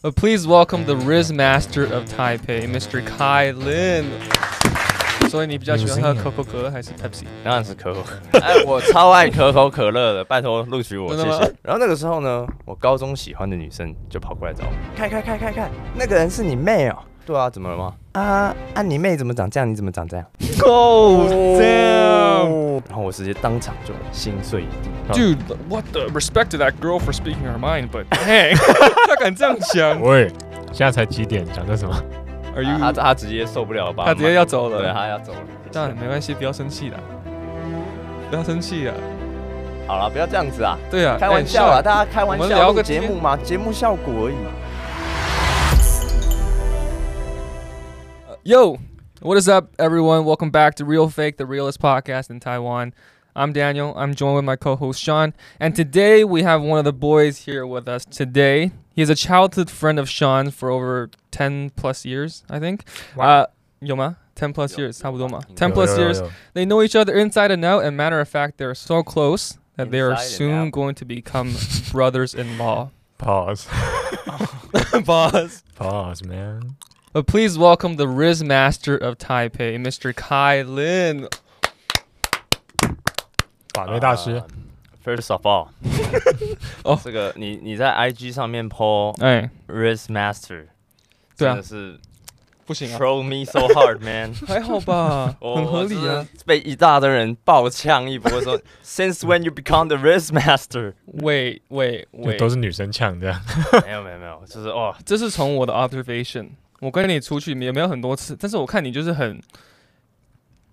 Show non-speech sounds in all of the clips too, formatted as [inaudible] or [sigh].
But please welcome the Riz Master of Taipei, Mr. Kai Lin。所以你比较喜欢喝可口可乐还是 Pepsi？当然是可口可乐。哎，我超爱可口可乐的，拜托录取我，谢谢。然后那个时候呢，我高中喜欢的女生就跑过来找我，看看看看看，那个人是你妹哦？对啊，怎么了吗？啊啊，你妹怎么长这样？你怎么长这样？Oh damn！然后我直接当场就心碎一地。Dude，what the respect to that girl for speaking her mind，but dang，他敢这样想？[laughs] 喂，现在才几点？讲的什么？Are you？他他直接受不了吧？他直接要走了。对，他要走了。这样没关系，不要生气了，不要生气了。好了，不要这样子啊。对啊，开玩笑啊，大家开玩笑。我们聊个节目嘛，节目效果而已。Yo, what is up, everyone? Welcome back to Real Fake, the realest podcast in Taiwan. I'm Daniel. I'm joined with my co-host Sean, and today we have one of the boys here with us. Today, he is a childhood friend of Sean for over ten plus years, I think. Wow. Uh, 有吗? Ten plus years, 差不多吗? Ten plus years. They know each other inside and out, and matter of fact, they're so close that they are soon going to become [laughs] brothers-in-law. Pause. [laughs] Pause. Pause, man. But please welcome the Riz Master of Taipei, Mr. Kai Lin. 把妹大师。First of all，哦，这个你你在 IG [laughs] 上面 po 哎，Riz Master，真的是不行啊，Throw me so hard, man。还好吧，很合理啊。被一大堆人爆呛一波，说 Since when [laughs] you become the Riz Master？喂喂喂，都是女生呛这样。没有没有没有，就是哦，这是从我的 observation。 我跟你出去也没有很多次，但是我看你就是很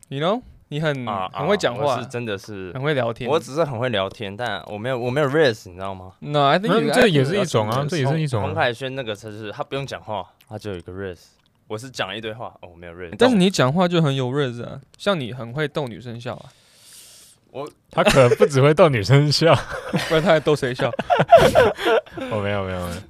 ，you know，你很、啊、很会讲话，是真的是很会聊天。我只是很会聊天，但我没有我没有 raise，你知道吗 think 这也是一种啊，这也是一种。黄凯轩那个才是他不用讲话，他就有一个 raise。我是讲了一堆话，哦，我没有 raise。但是你讲话就很有 raise 啊，像你很会逗女生笑啊。我他可能不只会逗女生笑，不然他还逗谁笑？[laughs] 我没有没有没有。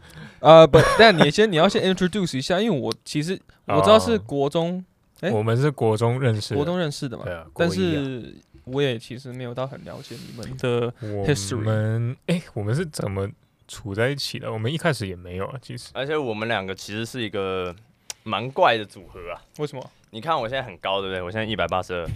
呃，不，但你先，你要先 introduce 一下，因为我其实 [laughs] 我知道是国中，哎，我们是国中认识，国中认识的嘛，对啊，但是我也其实没有到很了解你们的 history。我们，哎，我们是怎么处在一起的？我们一开始也没有啊，其实。而且我们两个其实是一个蛮怪的组合啊。为什么？你看我现在很高，对不对？我现在一百八十二。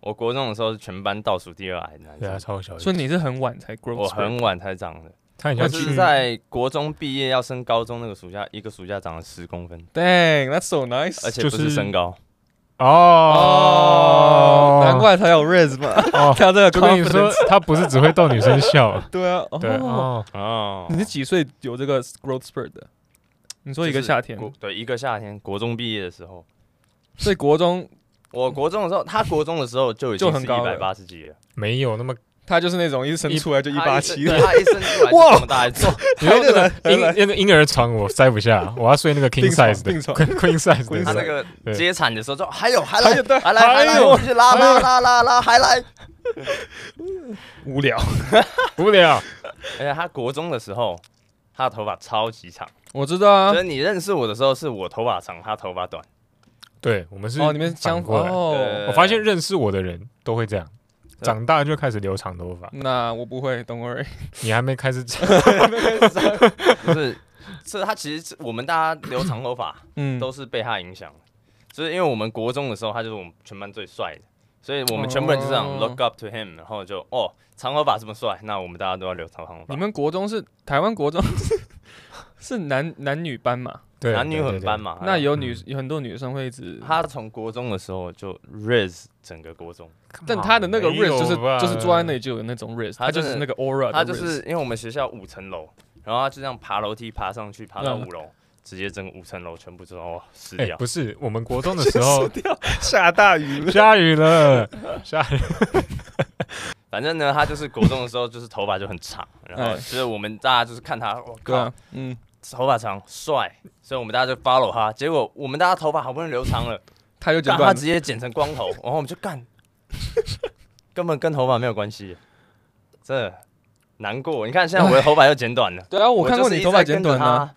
我国中的时候是全班倒数第二矮的男生，对啊，超小。所以你是很晚才 grow，我很晚才长的。他我是在国中毕业要升高中那个暑假，一个暑假长了十公分。Dang，that's so nice。而且不是身高。哦，难怪他有 Riz 嘛。哦，[laughs] 他这个跟你说，他不是只会逗女生笑。[laughs] 对啊。对哦哦。你是几岁有这个 growth spurt 的？你说一个夏天。对，一个夏天，国中毕业的时候。所以国中，我国中的时候，他国中的时候就已经是一百八十几了。没有那么。他就是那种一生出来就一八七，他一生出来就 [laughs] 这么大一只。[laughs] 你说那个婴那个婴儿床我塞不下，我要睡那个 king [laughs] size 的 queen size。他那个接产的时候就还有还来还来还来，我去拉拉拉拉拉还来。无聊无聊。而且他国中的时候，他的头发超级长。我知道啊。所以你认识我的时候，是我头发长，他头发短。对，我们是哦，你们相反。我发现认识我的人都会这样。长大就开始留长头发，那我不会，Don't worry，你还没开始长，[laughs] 不是，是他其实我们大家留长头发，[laughs] 嗯，都是被他影响，就是因为我们国中的时候，他就是我们全班最帅的，所以我们全部人就这样 look up to him，然后就哦，长头发这么帅，那我们大家都要留长头发。你们国中是台湾国中是 [laughs] 男男女班嘛？对，男女混班嘛。那有女有很多女生会一直，她从国中的时候就 raise 整个国中。但她的那个 raise 就是就是坐在那里就有那种 raise，她就是那个 aura。他就是因为我们学校五层楼，然后她就这样爬楼梯爬上去，爬到五楼，直接整个五层楼全部都哦湿掉。不是，[laughs] 我们国中的时候下大雨，下雨了，[laughs] 下雨。反正呢，他就是国中的时候就是头发就很长，然后就是我们大家就是看他，我靠，嗯，头发长帅，所以我们大家就 follow 他。结果我们大家头发好不容易留长了，[laughs] 他就剪，他直接剪成光头，[laughs] 然后我们就干。根本跟头发没有关系，这难过。你看现在我的头发又剪短了。[laughs] 对啊，我看过你头发剪短啊。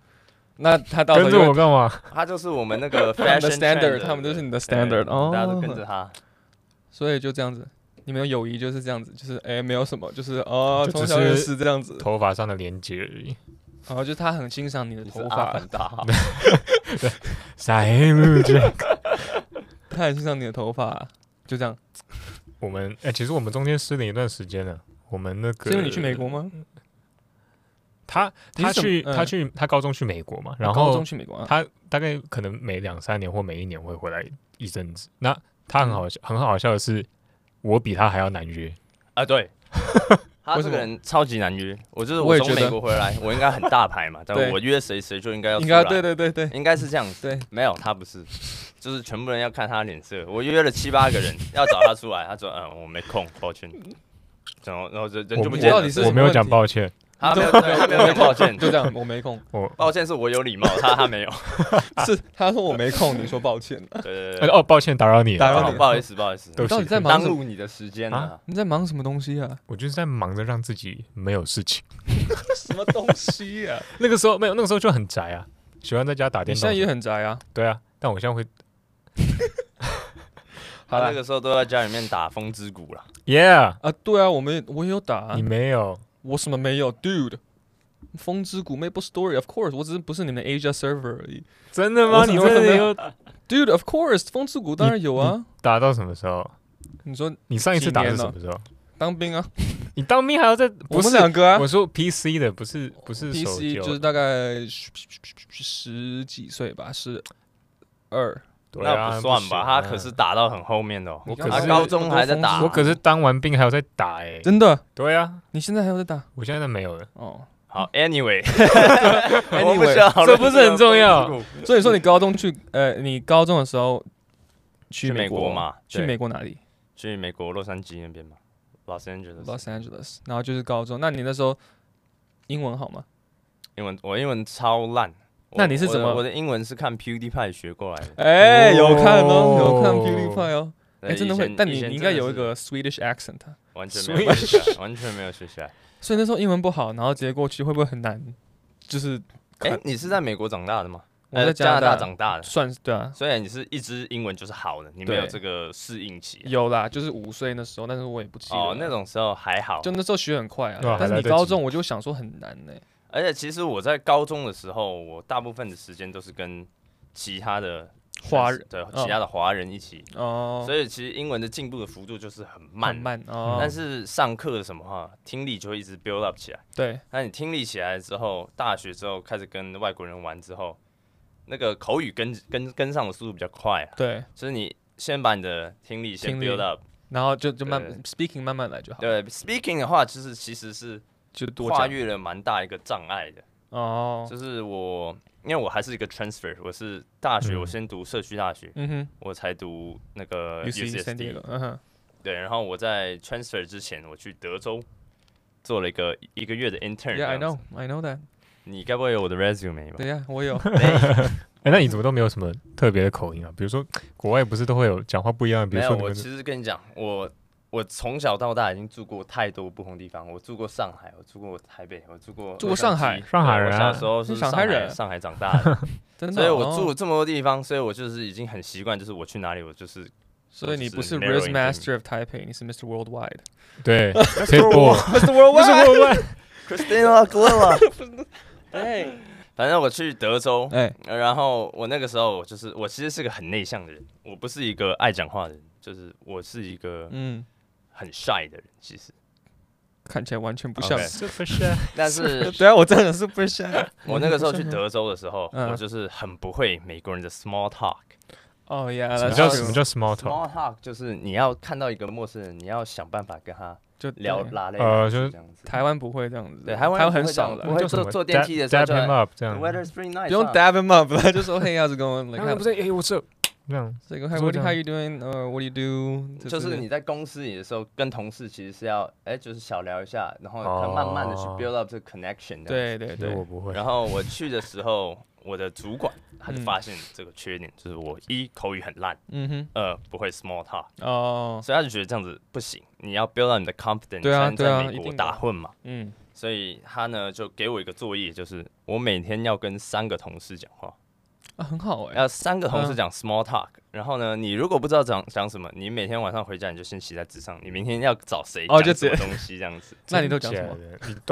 那他到跟着我干嘛？他就是我们那个 fashion standard，他们就是你的 standard，大家都跟着他。所以就这样子，你们的友谊就是这样子，就是哎，没有什么，就是哦，从小认识这样子，头发上的连接而已。哦，就他很欣赏你的头发，很大。对，Simon [laughs] Jack，[laughs] 他很欣赏你的头发，就这样。我们哎，其实我们中间失联一段时间了。我们那个，是因为你去美国吗？他他去他去他高中去美国嘛，然后高中去美国，他大概可能每两三年或每一年会回来一阵子。那他很好笑，很好笑的是，我比他还要难约啊！对。[laughs] 他这个人超级难约，我就是我从美国回来，[laughs] 我应该很大牌嘛，但我约谁谁就应该要出来，对对对对，应该是这样子。对，没有他不是，就是全部人要看他脸色。我约了七八个人 [laughs] 要找他出来，他说嗯我没空，抱歉。然后然后人人就不见了。我没有讲抱歉。他没有，他没有抱歉，就这样，我没空。我抱歉是我有礼貌，他他没有，[laughs] 是他说我没空，你说抱歉。[laughs] 对对对，哦，抱歉打扰你，打扰你，不好意思，不好意思。你到底在忙耽误你的时间啊？你在忙什么东西啊？我就是在忙着让自己没有事情。[laughs] 什么东西啊？那个时候没有，那个时候就很宅啊，喜欢在家打电脑。现在也很宅啊？对啊，但我现在会。他那个时候都在家里面打风之谷了。Yeah 啊，对啊，我们我也有打。你没有？我什么没有，Dude？风之谷 Maple Story，Of course，我只是不是你们 Asia server 而已。真的吗？你真的有？Dude，Of course，风之谷当然有啊。打到什么时候？你说你上一次打是什么时候？当兵啊。你当兵还要在？我们两个啊。我说 PC 的，不是不是 PC，就是大概十几岁吧，十二。那不算吧，他可是打到很后面的。我可是高中还在打。我可是当完兵还有在打哎。真的？对啊。你现在还有在打？我现在没有了。哦。好，Anyway，[laughs] 这不是很重要。所以说，你高中去，呃，你高中的时候去美国嘛？去美国哪里？去美国洛杉矶那边嘛，Los Angeles。Los Angeles，然后就是高中。那你那时候英文好吗？英文我英文超烂。那你是怎么？我的英文是看 PewDiePie 学过来的。哎，有看哦，有看 PewDiePie 哦。哎，真的会？但你你应该有一个 Swedish accent。完全没有学起来，完全没有学起来。所以那时候英文不好，然后直接过去会不会很难？就是，哎，你是在美国长大的吗？我在加拿大长大的，算是对啊。虽然你是一直英文就是好的，你没有这个适应期。有啦，就是五岁那时候，但是我也不记得。哦，那种时候还好，就那时候学很快啊。但是你高中我就想说很难呢。而且其实我在高中的时候，我大部分的时间都是跟其他的。华人对其他的华人一起哦，所以其实英文的进步的幅度就是很慢慢哦。但是上课什么话，听力就会一直 build up 起来。对，那你听力起来之后，大学之后开始跟外国人玩之后，那个口语跟跟跟上的速度比较快。对，所以你先把你的听力先 build up，然后就就慢 speaking 慢慢来就好。对，speaking 的话，就是其实是就跨越了蛮大一个障碍的哦，就是我。因为我还是一个 transfer，我是大学，我先读社区大学，嗯哼，我才读那个 UCSD，嗯哼，对，然后我在 transfer 之前，我去德州做了一个一个月的 intern。Yeah, I know, I know that。你该不会有我的 resume 吧？对呀，我有。[laughs] 哎，那你怎么都没有什么特别的口音啊？比如说国外不是都会有讲话不一样的？比如说，我其实跟你讲，我。我从小到大已经住过太多不同地方。我住过上海，我住过台北，我住过住过上海，上海人。小时候是上海人，上海长大的，[laughs] 所以我住了这么多地方，所以我就是已经很习惯，就是我去哪里，我就是。所以你不是 Riz Master of Taipei，你是 Mr. Worldwide。对，Mr. Worldwide，Christina Aguilera。哎，反正我去德州，哎，然后我那个时候就是我其实是个很内向的人，我不是一个爱讲话的人，就是我是一个嗯。很 shy 的人，其实。看起来完全不像。Super shy，[laughs] 但是 [laughs] 对啊，我真的是 super shy。我那个时候去德州的时候，我就是很不会美国人的 small talk。哦呀，什么叫什么叫 small talk？small talk 就是你要看到一个陌生人，你要想办法跟他就聊拉嘞，呃，就是这样子。台湾不会这样子，对，台湾很少的，就是坐电梯的时候就 dap him up 这样，不用 dab him up，[laughs] 就说 Hey，how's it going？是，哎，我这。这样，这个 How How you doing？呃，What do you do？就是你在公司里的时候，跟同事其实是要，哎，就是小聊一下，然后他慢慢的去 build up 这个 connection。对对对，我不会。然后我去的时候，我的主管他就发现这个缺点，就是我一口语很烂，嗯哼，二不会 small talk，哦，所以他就觉得这样子不行，你要 build up 你的 confidence，才能在美国打混嘛，嗯，所以他呢就给我一个作业，就是我每天要跟三个同事讲话。啊，很好哎、欸。要三个同事讲 small talk，、嗯、然后呢，你如果不知道讲讲什么，你每天晚上回家你就先写在纸上，你明天要找谁哦，就这东西这样子。[laughs] 那你都讲什么？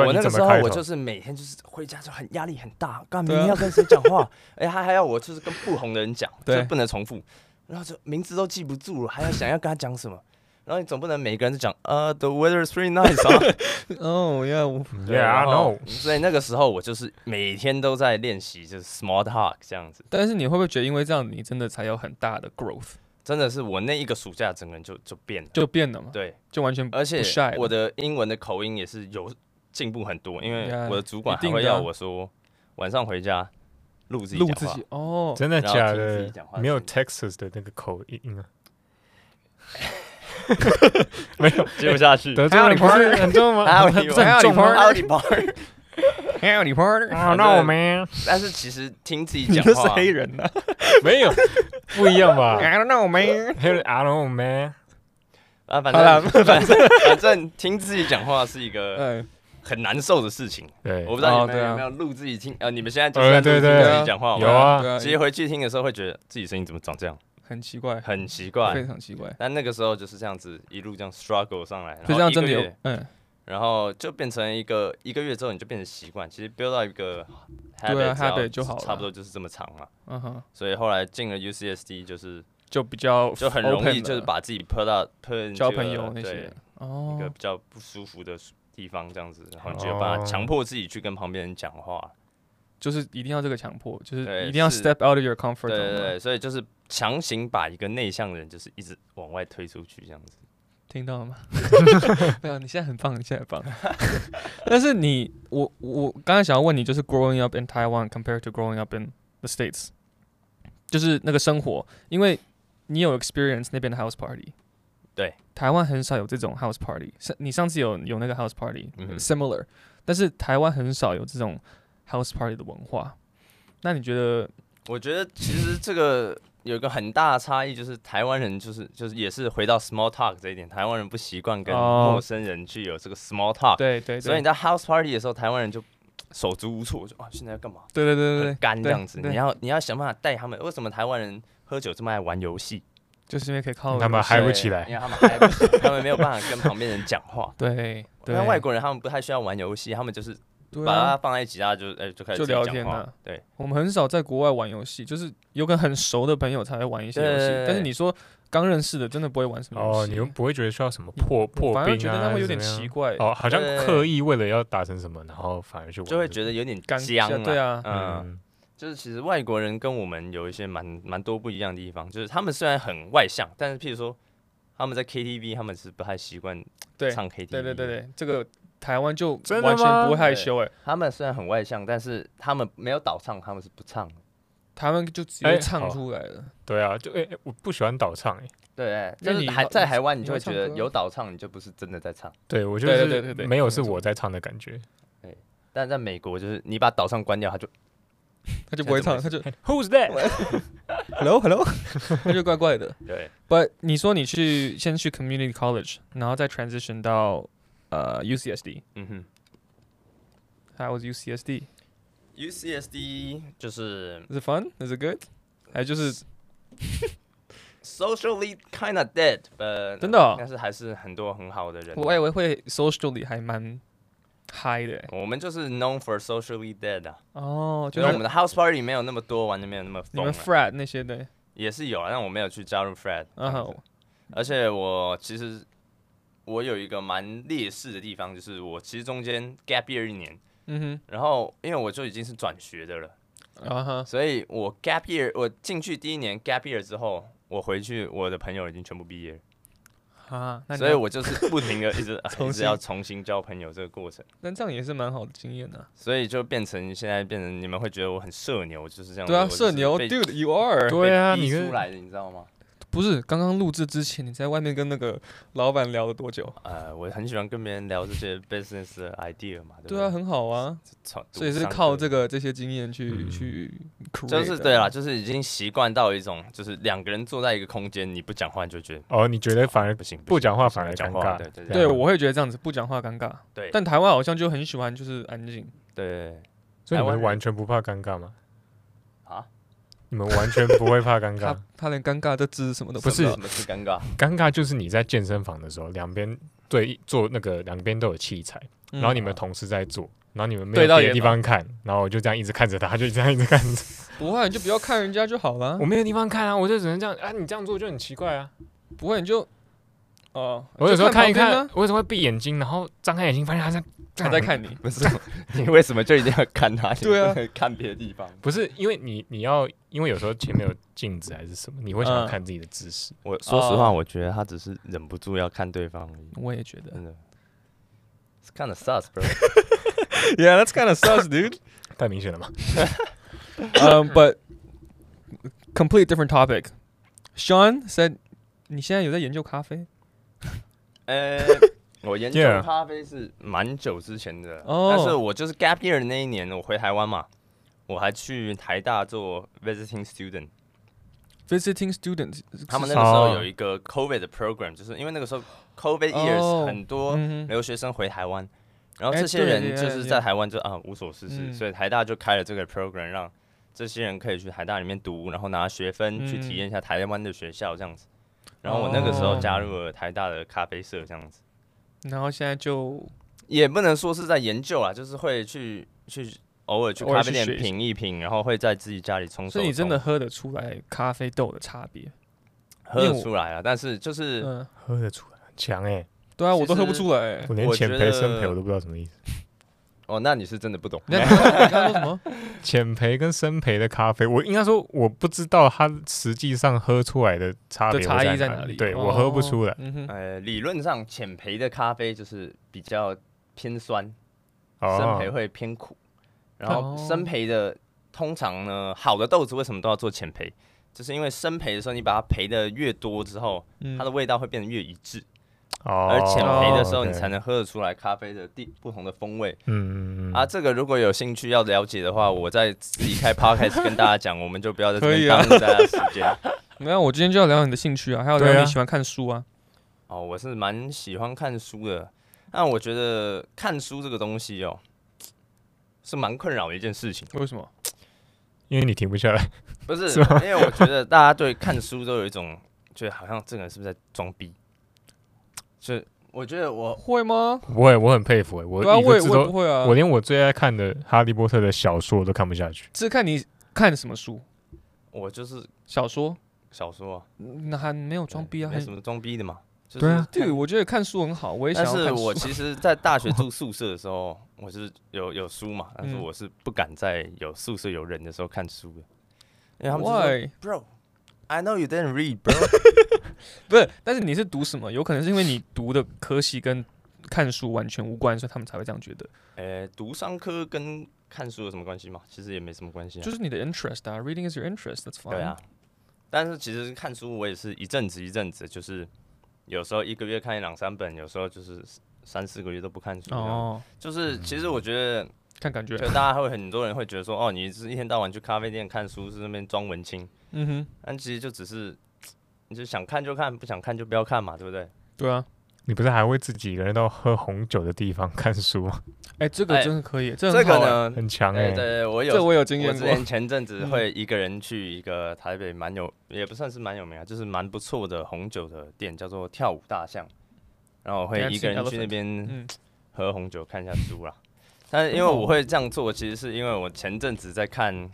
我那个时候我就是每天就是回家就很压力很大，干明天要跟谁讲话？[laughs] 哎、啊，还还要我就是跟不同的人讲，就不能重复，然后就名字都记不住了，还要想要跟他讲什么？然后你总不能每个人都讲呃、uh,，the weather is pretty nice 啊。[laughs] 哦，yeah，yeah，I know。所以那个时候我就是每天都在练习，就是 small talk 这样子。但是你会不会觉得，因为这样你真的才有很大的 growth？真的是我那一个暑假，整个人就就变了，就变了嘛。对，就完全不。而且我的英文的口音也是有进步很多，因为我的主管还会要我说晚上回家录自己讲话。录自己哦，真的假的？没有 Texas 的那个口音啊。[laughs] 没有。接不下去，得罪人不是很重吗？还有你，还有你 part，还有你 part，还有你 part，那我们。但是其实听自己讲话，是黑人呐，没有。不一样吧？I don't know man，还有 I don't know man。啊，反正反正反正。听自己讲话是一个很难受的事情。对，我不知道你们有没有录自己听？呃，你们现在就是在录自己讲话，有啊。其实回去听的时候会觉得自己声音怎么长这样。很奇怪，很奇怪，非常奇怪。但那个时候就是这样子，一路这样 struggle 上来，就这样真的有，嗯，然后就变成一个一个月之后，你就变成习惯。其实 build 到一个 habit 就好了，差不多就是这么长嘛。嗯哼。所以后来进了 UCSD，就是就比较就很容易，就是把自己 put 到 put 交朋友那些，哦，一个比较不舒服的地方这样子，然后你就把强迫自己去跟旁边人讲话。就是一定要这个强迫，就是一定要 step out of your comfort zone。对对对，所以就是强行把一个内向的人，就是一直往外推出去这样子。听到了吗？没有，你现在很棒，你现在很棒。但是你，我我刚才想要问你，就是 growing up in Taiwan compared to growing up in the States，就是那个生活，因为你有 experience 那边的 house party。对，台湾很少有这种 house party。上你上次有有那个 house party，similar，但是台湾很少有这种。House party 的文化，那你觉得？我觉得其实这个有一个很大的差异，就是台湾人就是就是也是回到 small talk 这一点，台湾人不习惯跟陌生人去有这个 small talk，对对，所以你在 house party 的时候，台湾人就手足无措，就啊现在要干嘛？对对对对，干这样子，你要你要想办法带他们。为什么台湾人喝酒这么爱玩游戏？就是因为可以靠他们嗨不起来，因为他们嗨不起来，他们没有办法跟旁边人讲话。[laughs] 对，对，外国人他们不太需要玩游戏，他们就是。把它放在一起，大家就哎就开始就聊天了。对，我们很少在国外玩游戏，就是有个很熟的朋友才会玩一些游戏。但是你说刚认识的，真的不会玩什么游戏。哦，你们不会觉得需要什么破破冰啊？反而觉得他会有点奇怪。哦，好像刻意为了要达成什么，然后反而就就会觉得有点僵。对啊，嗯，就是其实外国人跟我们有一些蛮蛮多不一样的地方，就是他们虽然很外向，但是譬如说他们在 KTV，他们是不太习惯唱 KTV。对对对对，这个。台湾就完全不会害羞哎，他们虽然很外向，但是他们没有倒唱，他们是不唱，他们就直接唱出来了。对啊，就哎，我不喜欢倒唱哎。对，就是还在台湾，你就会觉得有倒唱，你就不是真的在唱。对，我觉得没有是我在唱的感觉。对，但在美国，就是你把倒唱关掉，他就 [laughs] 他就不会唱，他就 [laughs] Who's that？Hello [laughs] Hello，他就怪怪的。对，But 你说你去先去 Community College，然后再 transition 到。呃、uh,，UCSD，嗯哼，How was UCSD？UCSD 就是，Is it fun？Is it good？还就是 [laughs] socially kind of dead，呃，真的、哦，但是还是很多很好的人。我以为会 socially 还蛮 high 的。我们就是 known for socially dead 啊。哦、oh,，就是我们的 house party 没有那么多，玩的没有那么疯。你们 frat 那些的也是有啊，但我没有去加入 frat。嗯哼，而且我其实。 我有一个蛮劣势的地方，就是我其实中间 gap year 一年，嗯哼，然后因为我就已经是转学的了，啊哈，所以我 gap year 我进去第一年 gap year 之后，我回去我的朋友已经全部毕业了，啊，所以我就是不停的一直 [laughs] 一直要重新交朋友这个过程，那这样也是蛮好的经验的，所以就变成现在变成你们会觉得我很社牛，就是这样，对啊，社牛，dude you are，对啊，你出来的你知道吗？不是刚刚录制之前，你在外面跟那个老板聊了多久？呃，我很喜欢跟别人聊这些 business 的 idea 嘛，对，对，对啊，很好啊，所以是靠这个这些经验去、嗯、去，就是对啦，就是已经习惯到一种，就是两个人坐在一个空间，你不讲话你就觉得哦，你觉得反而不行，不讲话反而尴尬，对对对，对，我会觉得这样子不讲话尴尬，对，但台湾好像就很喜欢就是安静，对，所以你们完全不怕尴尬吗？你们完全不会怕尴尬 [laughs] 他？他连尴尬的姿势什么都不是什么是尴尬？尴尬就是你在健身房的时候，两边对做那个两边都有器材，嗯然后你们同时在做，然后你们没有别的地方看，然后我就这样一直看着他，他就这样一直看着。不会，你就不要看人家就好了。我没有地方看啊，我就只能这样啊，你这样做就很奇怪啊。不会，你就哦，我有时候看一看，呢我为什么会闭眼睛，然后张开眼睛发现他在他在看你？[laughs] 不是，你为什么就一定要看他？[laughs] 对啊，看别的地方。不是因为你你要，因为有时候前面有镜子还是什么，你会想要看自己的姿势。我说实话，我觉得他只是忍不住要看对方而已。我也觉得，真的。It's kind of sus, bro. [laughs] Yeah, that's kind of sus, dude. 太明显了嘛。Um, but complete different topic. Sean said，你现在有在研究咖啡？呃，我研究 Yeah. 咖啡是蛮久之前的，哦。但是我就是 gap year 的那一年，我回台湾嘛，我还去台大做 visiting student。Visiting student，他们那个时候哦有一个 COVID 的 program，就是因为那个时候 COVID years、哦很多嗯哼。留学生回台湾，然后哎这些对人就是在台湾就啊无所事事，嗯所以台大就开了这个 program，让这些人可以去台大里面读，然后拿学分嗯。去体验一下台湾的学校这样子。然后我那个时候哦。加入了台大的咖啡社这样子，然后现在就也不能说是在研究啊，就是会去去偶尔去咖啡店品一品，然后会在自己家里冲。所以你真的喝得出来咖啡豆的差别？喝得出来啊，但是就是。嗯，喝得出来，很强哎！对啊，我都喝不出来欸。我连浅我觉得焙深焙我都不知道什么意思。哦，那你是真的不懂。说什么？[laughs] 浅焙跟深焙的咖啡，我应该说我不知道它实际上喝出来的差别差异在在哪里？对我喝不出来。嗯，呃，理论上浅焙的咖啡就是比较偏酸，深哦焙会偏苦。然后哦深焙的通常呢，好的豆子为什么都要做浅焙？就是因为深培的时候，你把它培的越多之后，嗯它的味道会变得越一致。哦，而浅焙的时候，哦你才。能喝得出来咖啡的地不同的风味。嗯嗯嗯啊，这个如果有兴趣要了解的话，我再自己开 [laughs] podcast 跟大家讲，我们就不要在这边可以啊耽误大家时间。[laughs] 没有，我今天就要聊你的兴趣啊，还有聊你喜欢看书啊。哦，我是蛮喜欢看书的，但我觉得看书这个东西哦，是蛮困扰的一件事情。为什么？因为你停不下来。不是，[laughs] 是因为我觉得大家对看书都有一种，觉得好像这个人是不是在装逼？就我觉得我会吗？不会，我很佩服哎，我对啊，我也一个字都，我也不会啊。我连我最爱看的《哈利波特》的小说我都看不下去。是看你看什么书？我就是小说？小说啊，那还没有装逼啊？还没什么装逼的嘛。就是对啊对，我觉得看书很好，我也想但是要看书。我其实，在大学住宿舍的时候，我是有有书嘛，但是嗯我是不敢在有宿舍有人的时候看书的，因为他们就说 Why？Bro，I know you didn't read, bro。[laughs] 不是，但是你是读什么？有可能是因为你读的科系跟看书完全无关，所以他们才会这样觉得。呃，读商科跟看书有什么关系吗？其实也没什么关系啊。就是你的 interest 啊，reading is your interest，that's fine。对啊，但是其实看书我也是一阵子一阵子，就是有时候一个月看一两三本，有时候就是三四个月都不看书。哦，哦，就是其实我觉得，看感觉就。大家会很多人会觉得说，哦，你是一天到晚去咖啡店看书，是那边装文青，嗯哼，但其实就只是，[tsk] 你就想看就看，不想看就不要看嘛，对不对？对啊。你不是还会自己一个人到喝红酒的地方看书吗？[laughs] 哎，这个哎真的可以，这个呢，很强哎、对对，我有这我有经验之前。前阵子嗯会一个人去一个台北蛮有，也不算是蛮有名啊，就是蛮不错的红酒的店，叫做跳舞大象。然后我会一个人去那边嗯，喝红酒，看一下书啦。但是因为我会这样做，其实是因为我前阵子在看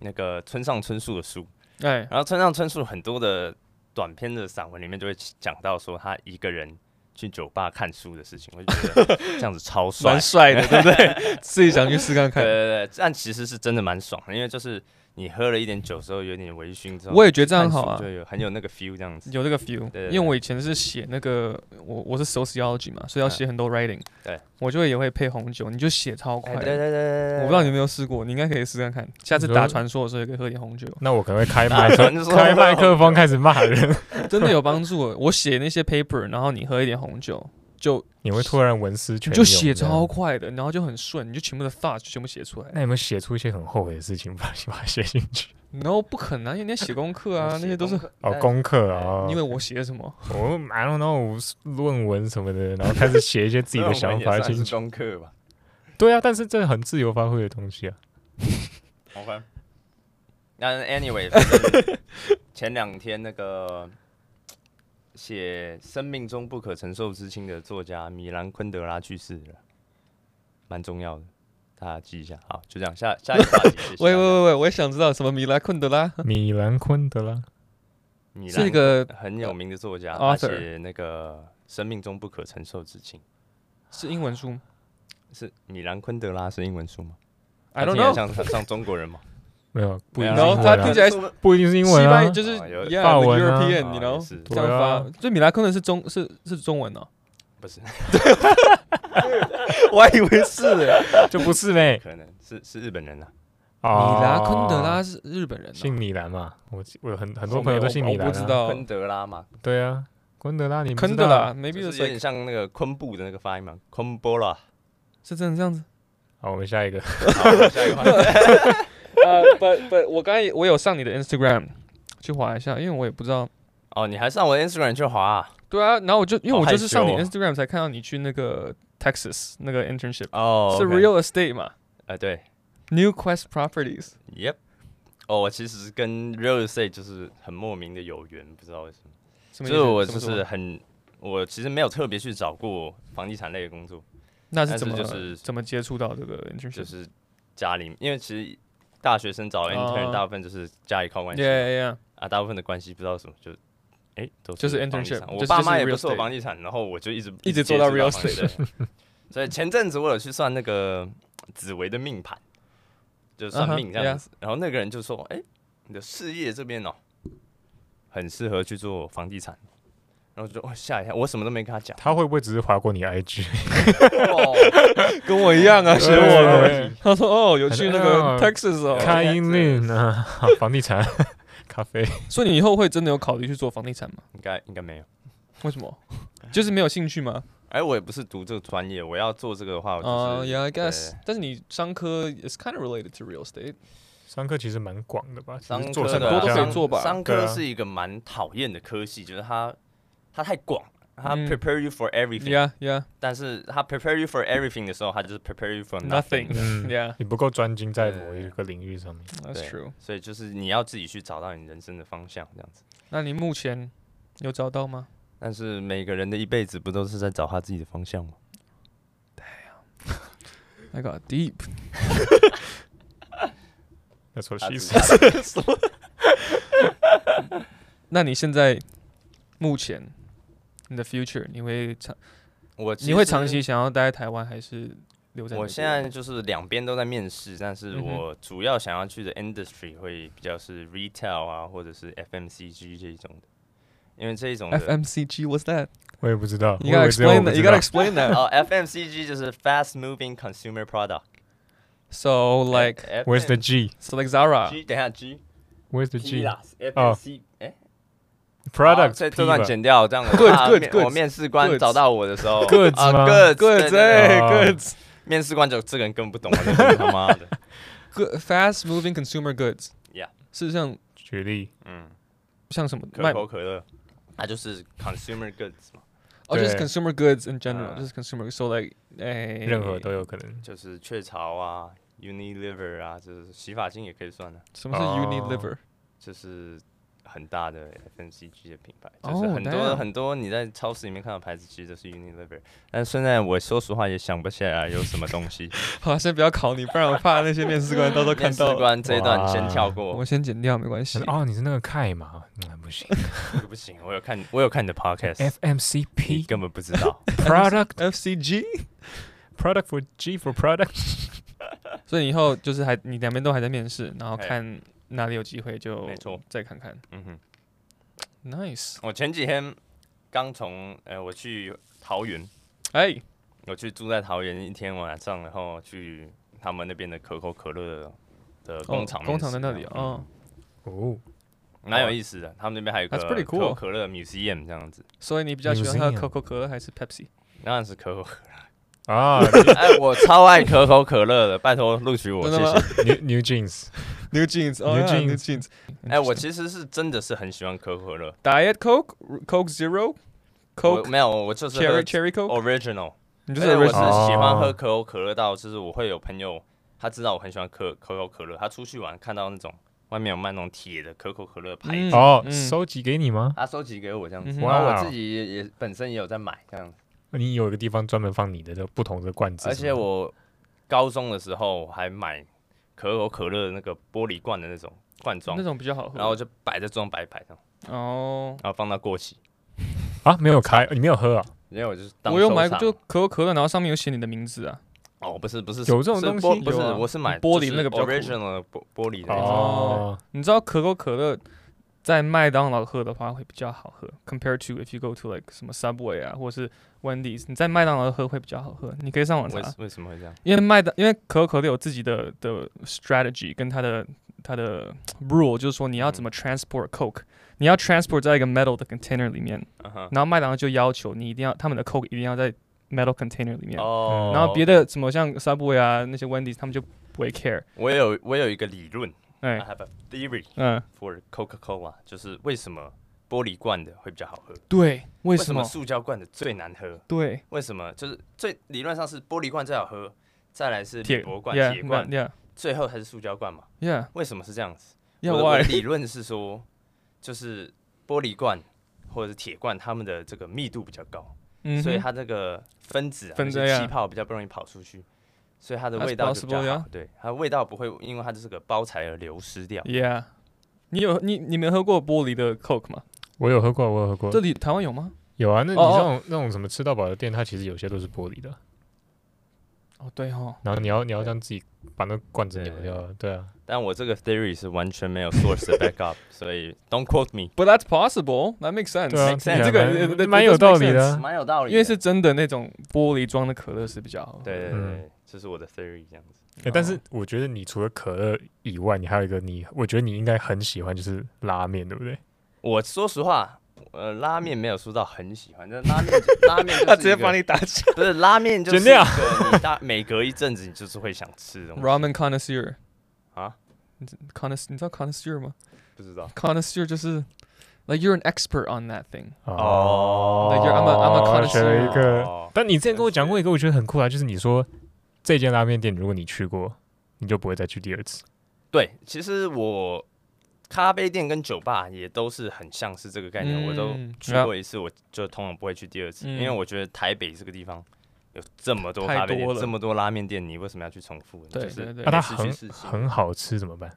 那个村上春树的书，哎，然后村上春树很多的短篇的散文里面就会讲到说他一个人去酒吧看书的事情，我就觉得这样子超帅 [laughs] 蛮。帅的，对不对？自己想去试看看。对对对，但其实是真的蛮爽的，因为就是你喝了一点酒之后，有点微醺之后，我也觉得这样很好啊。就有很有那个 feel 这样子。有这个 feel，因为我以前是写那个，我我是 sociology 嘛，所以要写很多 writing，对，我就会也会配红酒，你就写超快哎，。对对对对，我不知道你有没有试过，你应该可以试看看，下次打传说的时候也可以喝点红酒，那我可能会开麦？[laughs] 开麦克风开始骂人，[laughs] 真的有帮助。我写那些 paper，然后你喝一点红酒，就你会突然文思泉涌，就写超。快的，然后就很顺，你就全部的 thoughts 就全部写出来。那有没有写出一些很后悔的事情，把把它写进去？no 不可能，因为你要写功课啊，[laughs] 那些都是哦，功课啊，因为我写什么，我 I don't know 论文什么的，然后开始写一些自己的想法进去。[laughs] 功课吧。对啊，但是这很自由发挥的东西啊。好烦那 anyway，前两天那个写《生命中不可承受之轻》的作家米兰昆德拉去世了，蛮重要的，大家记一下。好，就这样，下下一个话题。[laughs] 喂喂喂喂，我也想知道什么米兰昆德拉？米兰昆德拉，米兰是一个很有名的作家，呃、他写那个《生命中不可承受之轻》，是英文书。是米兰昆德拉是英文书吗？I don't know，像像中国人吗？没有，不一定。然后他听起来不一定是英文啊，就是 yeah, 法文 European，你 know，这样发。所以米拉昆德是中是是中文哦？不是，[laughs] 我还以为是，[laughs] 就不是嘞。可能是是日本人啊。米拉昆德拉是日本人，姓米兰嘛？我我有很很多朋友都姓米兰，我不知道昆德拉嘛？对啊，昆德拉，你昆德拉，maybe 有点像那个昆布的那个发音嘛？昆波拉是真的这样子。好，我们下一个。好，下一个。[laughs] [laughs] 呃，不不，我刚才我有上你的 Instagram 去划一下，因为我也不知道。哦，你还上我的 Instagram 去划啊？对啊，然后我就因为我就是上你 Instagram 才看到你去那个 Texas 那个 internship。哦。是 real estate 嘛？呃，对。New Quest Properties。Yep。哦，我其实跟 real estate 就是很莫名的有缘，不知道为什么。什么？就是我就是很，我其实没有特别去找过房地产类的工作。那是怎么就是怎么接触到这个 internship？就是家里，因为其实大学生找 intern 大部分就是家里靠关系。Yeah, yeah. 啊，大部分的关系不知道什么就，哎，都就是 internship。我爸妈也不做房地产，然后我就一直一直做到 real estate。所以前阵子我有去算那个紫薇的命盘，就算命这样子。然后那个人就说：“哎，你的事业这边哦，很适合去做房地产。”然后就哦吓一跳，我什么都没跟他讲。他会不会只是划过你 IG？[laughs] 跟我一样啊，学我的。他说哦，有去那个 Texas 哦，开音律啊，房地产、[laughs] 咖啡。所以你以后会真的有考虑去做房地产吗？应该应该没有。为什么？就是没有兴趣吗？哎，我也不是读这个专业，我要做这个的话，我就是。Yeah, I guess。但是你商科 is kind of related to real estate。商科其实蛮广的吧？商科很多都可以做吧？商科是一个蛮讨厌的科系，就是它。它太广，它 prepare you for everything，yeah yeah，但是它 prepare you for everything 的时候，它就是 prepare you for nothing，yeah，你不够专精在某一个领域上面，That's true，所以就是你要自己去找到你人生的方向，这样子。那你目前有找到吗？但是每个人的一辈子不都是在找他自己的方向吗？Damn，I got deep。That's what she said。那你现在目前？你的 future 你会长，我你会长期想要待在台湾还是留在？我现在就是两边都在面试，但是我主要想要去的 industry 会比较是 retail 啊，或者是 FMCG 这一种的，因为这一种 FMCG what's that？我也不知道。You gotta explain that. You gotta explain that. 哦，FMCG 就是 fast moving consumer product。 [laughs] So like where's the G? So like Zara。G 等下 G。 Where's the G？哦。 Product 这这段剪掉，这样子。Good，good，good。我面试官找到我的时候，Good 吗？Good，Good，哎，Good。面试官就这个人根本不懂，他妈的。Good fast-moving consumer goods。Yeah。是像举例，嗯，像什么？可口可乐，它就是 consumer goods 嘛。哦，就是 consumer goods in general，就是 consumer。So like，哎，任何都有可能，就是雀巢啊，Unilever 啊，就是洗发精也可以算的。什么是 Unilever？就是。 很大的 FMCG 的品牌，就是很多很多你在超市里面看到牌子，其实都是 Unilever。但现在我说实话也想不起来有什么东西。[laughs] 好，先不要考你，不然我怕那些面试官到时候看到。面试官这一段先跳过，我先剪掉，没关系。哦，你是那个 Kai 吗？那不 [laughs] 行，不行，我有看，我有看你的 Podcast，FMCP 根本不知道 [laughs] Product FCG，Product for G for Product。所以以后就是还你两边都还在面试，然后看。哪里有机会就没错，再看看。嗯哼，Nice。我前几天刚从呃，我去桃园，哎、欸，我去住在桃园一天晚上，然后去他们那边的可口可乐的，工厂、哦，工厂在那里哦，哦，蛮有意思的。他们那边还有个可口可乐 museum 这样子。所以你比较喜欢喝可口可乐还是 Pepsi？当然是可口可乐。啊，[laughs] 哎，我超爱可口可乐的，拜托录取我，谢谢。New New Jeans，New Jeans，New Jeans，New Jeans。哎，我其实是真的是很喜欢可口可乐。Diet Coke，Coke Zero，Coke 没有，我就是 Cherry Cherry Coke Original。你就是我是喜欢喝可口可乐到，就是我会有朋友，他知道我很喜欢可可口可乐，他出去玩看到那种外面有卖那种铁的可口可乐牌嗯。子，哦，嗯。收集给你吗？他收集给我这样子，然后我自己也也本身也有在买这样子，你有一个地方专门放你的这不同的罐子，而且我高中的时候还买可口可乐那个玻璃罐的那种罐装那，种比较好喝。然后就摆在桌上摆一排这样，哦，然后放到过期，啊没有开，你没有喝啊？没有就是当我有买过，就可口可乐，然后上面有写你的名字啊。哦，不是不是有这种东西玻不是我是买玻璃那个 original 玻玻璃的那种，哦，你知道可口可乐在麦当劳喝的话会比较好喝，compared to if you go to like 什么 Subway 啊，或是 Wendy's，你在麦当劳喝会比较好喝。你可以上网查。为，什么会这样？因为麦当因为可口可乐有自己的的 strategy 跟它的它的 rule，就是说你要怎么 transport Coke，、你要 transport 在一个 metal 的 container 里面，然后麦当劳就要求你一定要他们的 Coke 一定要在 metal container 里面，哦。然后别的什么像 Subway 啊那些 Wendy's 他们就不会 care，我有我有一个理论，I 哎，have a theory 嗯，for Coca-Cola，就是为什么玻璃罐的会比较好喝？对，为为什么？塑胶罐的最难喝？对，为什么？就是最理论上是玻璃罐最好喝，再来是铁铝箔罐、，yeah 铁罐，yeah 最后才是塑胶罐嘛？yeah 为什么是这样子？yeah 我的我的 why？理论是说，就是玻璃罐或者是铁罐，它们的这个密度比较高，嗯哼，所以它这个分子啊，分子呀气泡比较不容易跑出去，所以它的味道就比较好。对，它的味道不会因为它的这个包材而流失掉。Yeah，你有你你没喝过玻璃的 Coke 吗？我有喝过，我有喝过这，里台湾有吗？有啊。那你哦哦这种那种什么吃到饱的店，它其实有些都是玻璃的，哦，对哦，然后你要你要让自己把那罐子扭掉，对啊。但我这个 theory 是完全没有 source 的 backup，[laughs] 所以 don't quote me。But that's possible. That makes sense. 对啊，Makes sense 这个蛮有道理的。蛮有道理，因为是真的那种玻璃装的可乐是比较好喝。对对对嗯对，这是我的 theory 这样子。欸但是我觉得你除了可乐以外，你还有一个你，我觉得你应该很喜欢，就是拉面，对不对？我说实话，呃，拉面没有说到很喜欢，但拉面拉面他直接把你打起来不是拉面就是一个你大每隔一阵子你就是会想吃的东西 Ramen connoisseur 啊，connoisseur 你知道 connoisseur 吗不知道？connoisseur 就是 like you're an expert on that thing。哦 Like you're- I'm a- I'm a 我学了一个。哦但你之前跟我讲过一个，我觉得很酷啊，就是你说这间拉面店，如果你去过，你就不会再去第二次。对，其实我咖啡店跟酒吧也都是很像是这个概念，嗯我都去过一次，我就通常不会去第二次，嗯因为我觉得台北这个地方有这么多太咖啡店，多了这么多拉面店，你为什么要去重复？对就是对对那、它每次去很很好吃怎么办？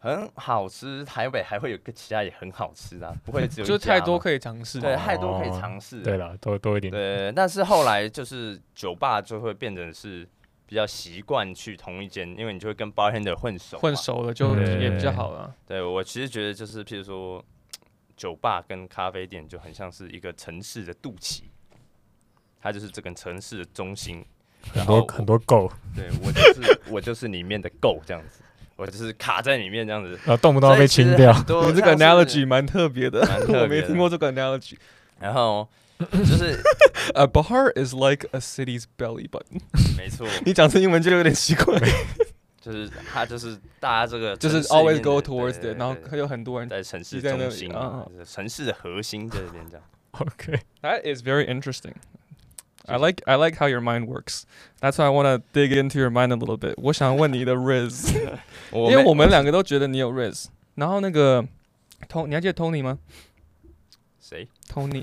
很好吃，台北还会有个其他也很好吃的啊，[laughs] 不会只有就太多可以尝试。对，哦太多可以尝试。对了，多多一点。对，但是后来就是酒吧就会变成是比较习惯去同一间，因为你就会跟 bartender 混熟。混熟了就也比较好了。对我其实觉得就是，譬如说，酒吧跟咖啡店就很像是一个城市的肚脐，它就是这个城市的中心。很然后多很多狗，对我就是 [laughs] 我就是里面的 go 这样子，我就是卡在里面这样子。然后动不动要被清掉。你这个 analogy 蛮特别的，蛮特别的 [laughs] 我没听过这个 analogy。然后 就是 A bar is like a city's belly button。没错，你讲成英文就有点奇怪，就是它就是大家这个就是城市[laughs] 里 always 面 go 的 towards 对 it，然后对对还有很多人。在城市挤在那里中心啊嘛，就是城市的核心在这边这样。 OK， [laughs] That is very interesting. I like I like how your mind works. That's why I want to dig into your mind a little bit. 我想问你的 Riz，因为我们两个都觉得你有 [laughs] Riz。然后那个 Tony，你还记得 Tony 吗 谁？？Tony